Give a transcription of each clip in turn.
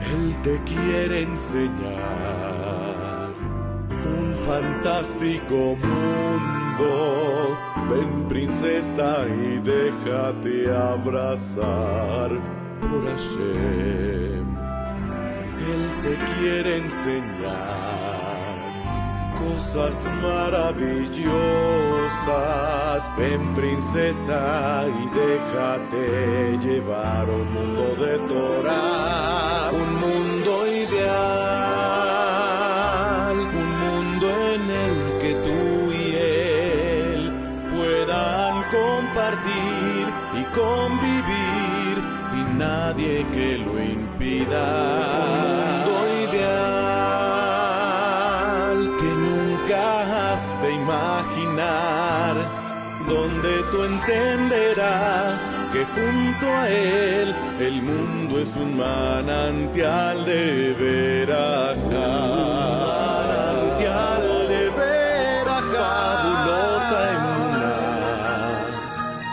Él te quiere enseñar un fantástico mundo. Ven princesa y déjate abrazar por Hashem. Él te quiere enseñar cosas maravillosas. Ven princesa y déjate llevar un mundo compartir y convivir sin nadie que lo impida. Un mundo ideal que nunca has de imaginar, donde tú entenderás que junto a él el mundo es un manantial de verajá.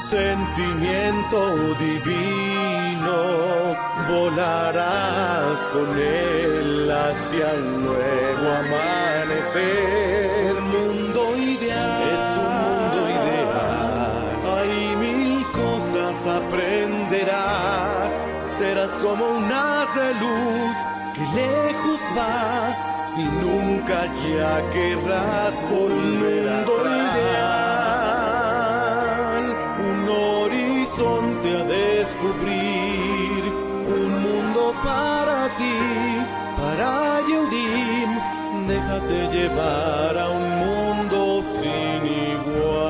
Sentimiento divino, volarás con él hacia un nuevo amanecer. Un mundo ideal es un mundo ideal. Hay mil cosas aprenderás. Serás como un haz de luz que lejos va y nunca ya querrás volver un mundo ideal, horizonte a descubrir un mundo para ti, para Yehudim. Déjate llevar a un mundo sin igual.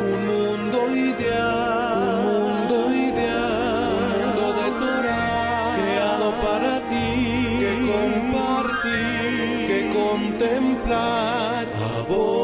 Un mundo ideal, un mundo ideal, un mundo de Torah, creado para ti, que compartir, que contemplar. A vos